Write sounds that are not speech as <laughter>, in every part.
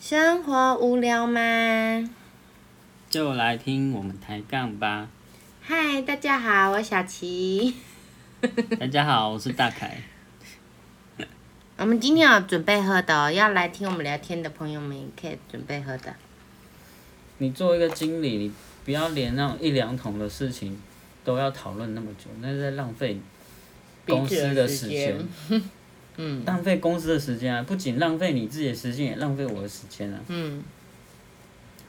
生活无聊吗？就来听我们抬杠吧。嗨，大家好，我小琪。大家好，我是大凯。<laughs> 我们今天有准备喝的哦，要来听我们聊天的朋友们也可以准备喝的。你作为一个经理，你不要连那种一两桶的事情都要讨论那么久，那是在浪费公司的时间。<laughs> 嗯浪费公司的时间啊！不仅浪费你自己的时间，也浪费我的时间啊。嗯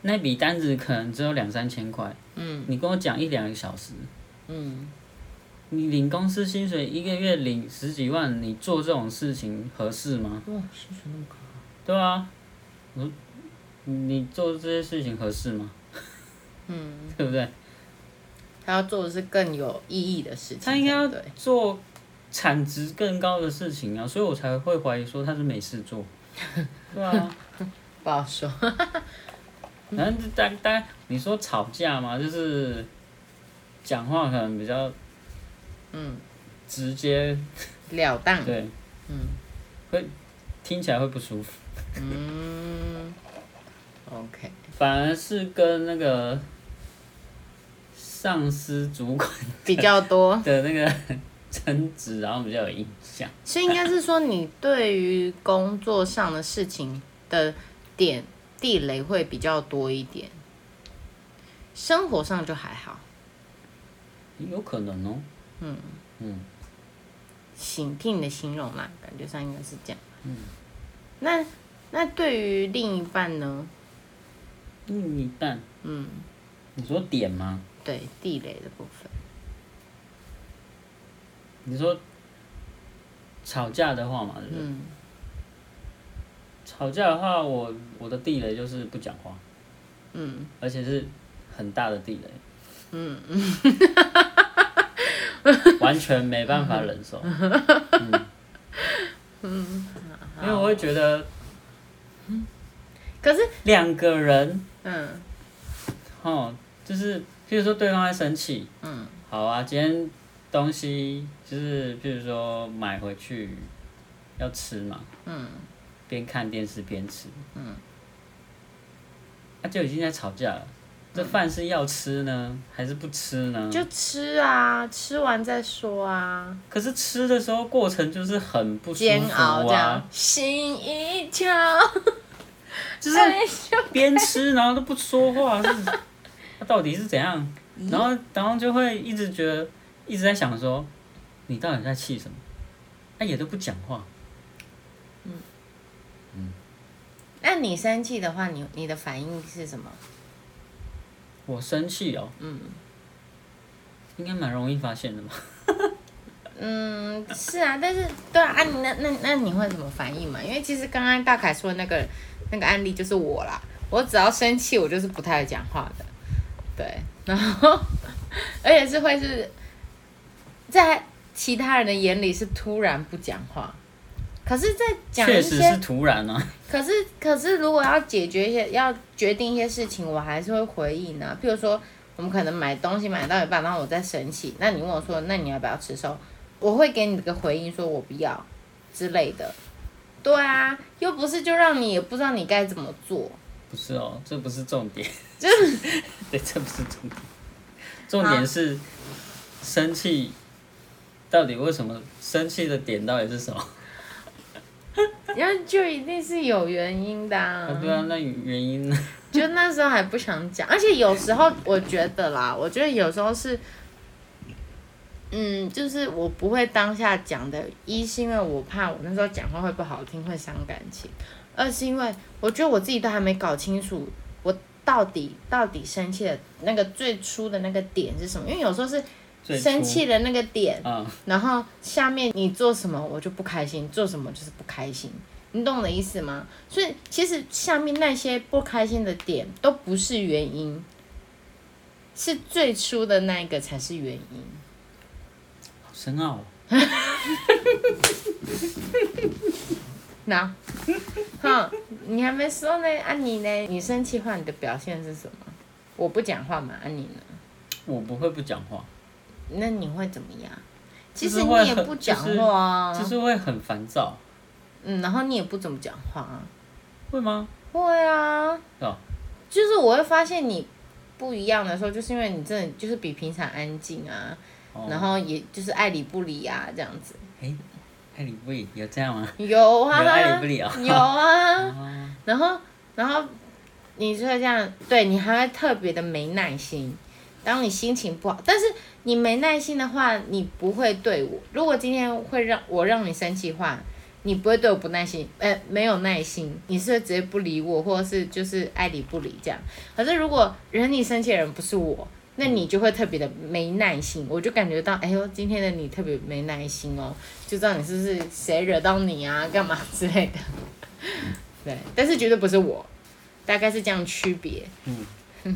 那笔单子可能只有两三千块，嗯你跟我讲一两个小时，嗯，你领公司薪水一个月领十几万，你做这种事情合适吗？哇，薪水那么高。对啊，我你做这些事情合适吗？嗯，<laughs> 对不对？他要做的是更有意义的事情。他应该要对，做产值更高的事情啊，所以我才会怀疑说他是没事做。<laughs> 对啊，不好说。反正大大你说吵架嘛，就是讲话可能比较嗯，直接，了当。对，嗯会听起来会不舒服。嗯，OK。反而是跟那个上司主管比较多，的那个争执，然后比较有印象。所以应该是说你对于工作上的事情的点地雷会比较多一点，生活上就还好。有可能哦。嗯嗯，形听你的形容啦，感觉上应该是这样。嗯，那那对于另一半呢？另一半，嗯，你说点吗？对地雷的部分，你说吵架的话嘛，对不对？嗯。吵架的话，我我的地雷就是不讲话，嗯。而且是很大的地雷，嗯。<laughs> 完全没办法忍受。<laughs> 嗯，因为我会觉得可是两个人，嗯。哦，就是譬如说对方在生气，嗯。好啊，今天东西就是譬如说买回去要吃嘛，嗯边看电视边吃，嗯，那、就已经在吵架了。这饭是要吃呢，还是不吃呢？就吃啊，吃完再说啊，可是吃的时候过程就是很不舒煎服熬这样啊，，心一跳，<laughs> 就是边吃然后都不说话，是，他 <laughs> 到底是怎样？然后然后就会一直觉得一直在想说，你到底在气什么？他也都不讲话，嗯嗯那你生气的话，你你的反应是什么？我生气哦，嗯应该蛮容易发现的吧？<laughs> 嗯，是啊，但是对啊，那那那你会怎么反应嘛？因为其实刚刚大凯说的那个那个案例就是我啦，我只要生气，我就是不太会讲话的，对，然后 <laughs> 而且是会是在其他人的眼里是突然不讲话，可是，在讲一些确实是突然啊，可是，可是如果要解决一些、要决定一些事情，我还是会回应啊。譬如说，我们可能买东西买到一半，然后我在生气，那你问我说，那你要不要吃寿？我会给你个回应，说我不要之类的。对啊，又不是就让你也不知道你该怎么做。不是哦，这不是重点，就是 <laughs> 对，这不是重点，重点是生气，到底为什么生气的点到底是什么？<laughs> 然后就一定是有原因的、啊啊，对啊，那原因呢？就那时候还不想讲，而且有时候我觉得啦，<laughs> 我觉得有时候是，嗯，就是我不会当下讲的，一是因为我怕我那时候讲话会不好听，会伤感情；二是因为我觉得我自己都还没搞清楚，我到底到底生气的那个最初的那个点是什么，因为有时候是生气的那个点，啊，然后下面你做什么我就不开心，做什么就是不开心，你懂我的意思吗？所以其实下面那些不开心的点都不是原因，是最初的那一个才是原因。好深奥、哦。<laughs> 那，哼，你还没说呢，啊你呢？你生气话你的表现是什么？我不讲话嘛，啊你呢？我不会不讲话，那你会怎么样？其实你也不讲就是话啊，就是会很烦躁，嗯，然后你也不怎么讲话啊，会吗？会啊，哦，就是我会发现你不一样的时候，就是因为你真的就是比平常安静啊，哦。然后也就是爱理不理啊这样子。哎，爱理不理？有这样吗？有啊，有爱理不理哦。有啊，哦，然后然后你就会这样，对你还会特别的没耐心。当你心情不好，但是你没耐心的话，你不会对我。如果今天会让我让你生气的话，你不会对我不耐心，呃，没有耐心，你是会直接不理我，或者是就是爱理不理这样。可是如果惹你生气的人不是我，那你就会特别的没耐心，我就感觉到，哎呦，今天的你特别没耐心哦，就知道你是不是谁惹到你啊，干嘛之类的。对，但是绝对不是我，大概是这样区别。然 <laughs>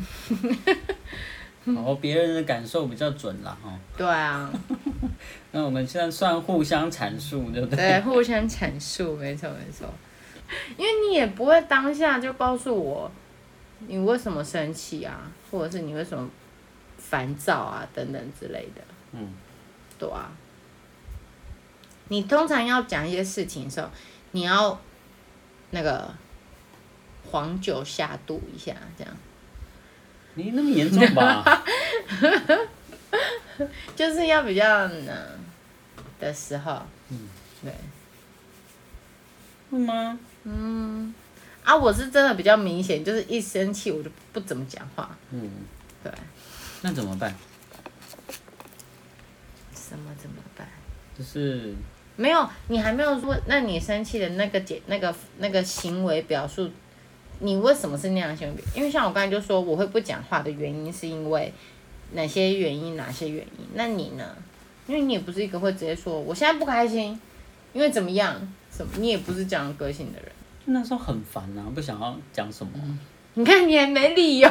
后别人的感受比较准啦，哦。对啊，<laughs> 那我们现在算互相阐述，对不对？对，互相阐述，没错没错。因为你也不会当下就告诉我你为什么生气啊，或者是你为什么烦躁啊等等之类的。嗯，对啊。你通常要讲一些事情的时候，你要那个黄酒下肚一下，这样你那么严重吧？<laughs> 就是要比较呢的时候，嗯，对。是吗？嗯，啊，我是真的比较明显，就是一生气我就不怎么讲话。嗯，对，那怎么办？什么怎么办？就是没有，你还没有说，那你生气的那个解那个那个行为表述，你为什么是那样的行为？因为像我刚才就说，我会不讲话的原因是因为哪些原因，哪些原因？那你呢？因为你也不是一个会直接说我现在不开心，因为怎么样，什么，你也不是这样个性的人。<laughs> 那时候很烦啊，不想要讲什么。你看，你还没理由，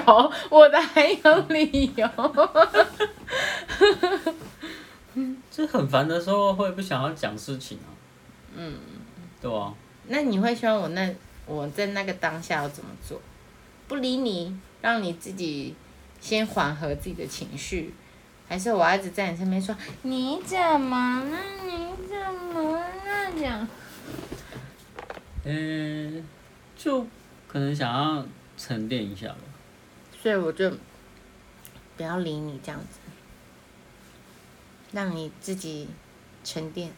我的还有理由。<laughs> 就很烦的时候会不想要讲事情啊。嗯，对啊。那你会希望我那我在那个当下要怎么做？不理你，让你自己先缓和自己的情绪，还是我要一直在你身边说你怎么了？你怎么了？这样嗯、就可能想要沉淀一下吧。所以我就不要理你这样子，让你自己沉淀。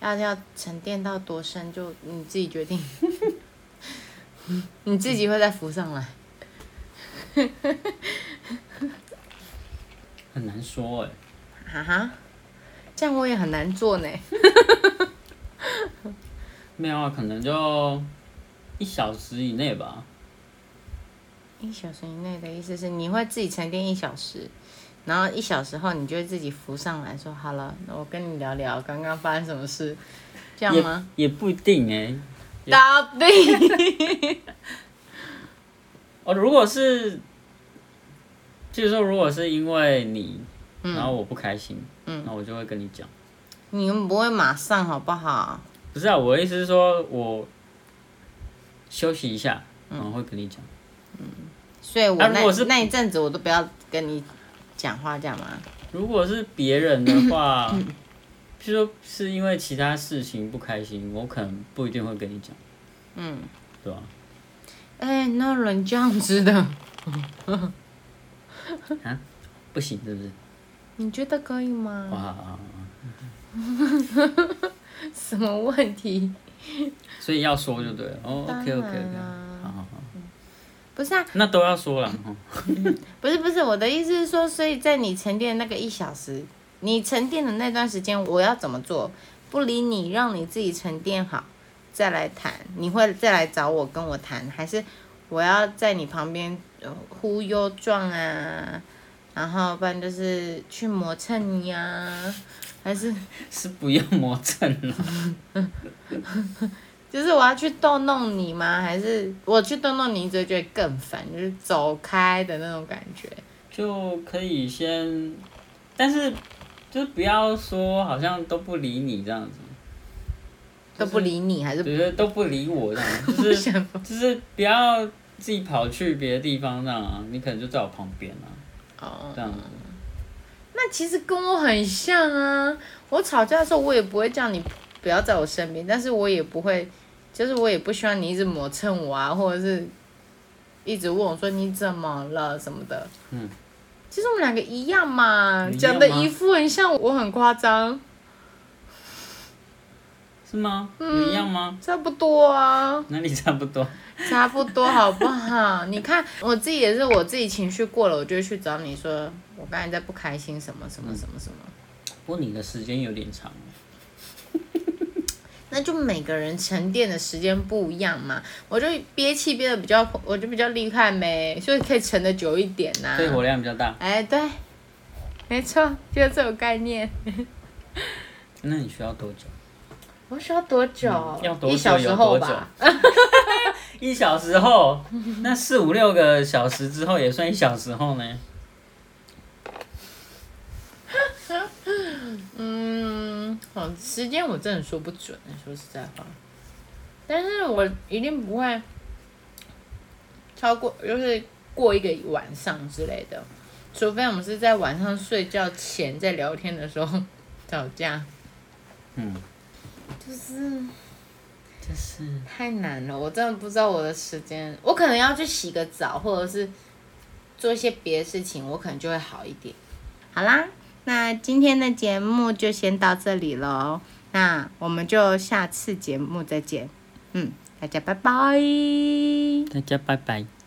要要沉淀到多深，就你自己决定。你自己会再浮上来。很难说哎、哈哈，这样我也很难做呢。没有啊，可能就一小时以内吧。一小时以内的意思是你会自己沉淀一小时，然后一小时后你就会自己浮上来说好了，那我跟你聊聊刚刚发生什么事，这样吗？也也不一定哎、也到底 <laughs> 哦，如果是，就是说，如果是因为你，然后我不开心，嗯那我就会跟你讲。你们不会马上好不好？不是啊，我的意思是说，我休息一下，然后会跟你讲。嗯所以我那、啊如果是那一阵子我都不要跟你讲话，这样吗？如果是别人的话，<laughs> 譬如说是因为其他事情不开心，我可能不一定会跟你讲，嗯，对吧？哎、那人这样子的，<laughs> 不行，是不是？你觉得可以吗？哇，<laughs> 什么问题？所以要说就对了。哦当，OK OK 好好好，不是啊，那都要说了哈。<laughs> 不是不是，我的意思是说，所以在你沉淀那个一小时，你沉淀的那段时间，我要怎么做？不理你，让你自己沉淀好，再来谈。你会再来找我跟我谈，还是我要在你旁边呃忽悠状啊？然后不然就是去磨蹭你啊？还是 <laughs> 是不用磨蹭了。<laughs> 就是我要去逗弄你吗？还是我去逗弄你，你只会觉得更烦，就是走开的那种感觉？就可以先，但是就是不要说好像都不理你这样子，都不理你，还是觉得，都不理我这样，就是 <laughs> 就是不要自己跑去别的地方这样啊，你可能就在我旁边啊，哦这样子。那其实跟我很像啊。我吵架的时候，我也不会叫你不要在我身边，但是我也不会就是我也不希望你一直磨蹭我啊，或者是一直问我说你怎么了什么的。嗯。其实我们两个一样嘛，讲的一副很像我很夸张，是吗？嗯一样吗？差不多啊。哪里差不多？差不多好不好？<laughs> 你看我自己也是，我自己情绪过了，我就去找你说，我刚才在不开心什么什么什么什么。不过你的时间有点长，那就每个人沉淀的时间不一样嘛，我就憋气憋的比较，我就比较厉害没，所以可以沉的久一点呐、肺活量比较大。哎，对，没错，就是这种概念。<laughs> 那你需要多久？我需要多久？嗯要多久一小时后吧。<laughs> 一小时后，那四五六个小时之后也算一小时后呢？<laughs> 嗯，好，时间我真的说不准，说实在话。但是我一定不会超过，就是过一个晚上之类的，除非我们是在晚上睡觉前在聊天的时候吵架，嗯，就是就是太难了，我真的不知道我的时间，我可能要去洗个澡，或者是做一些别的事情，我可能就会好一点。好啦，那今天的节目就先到这里喽，那我们就下次节目再见。嗯，大家拜拜。大家拜拜。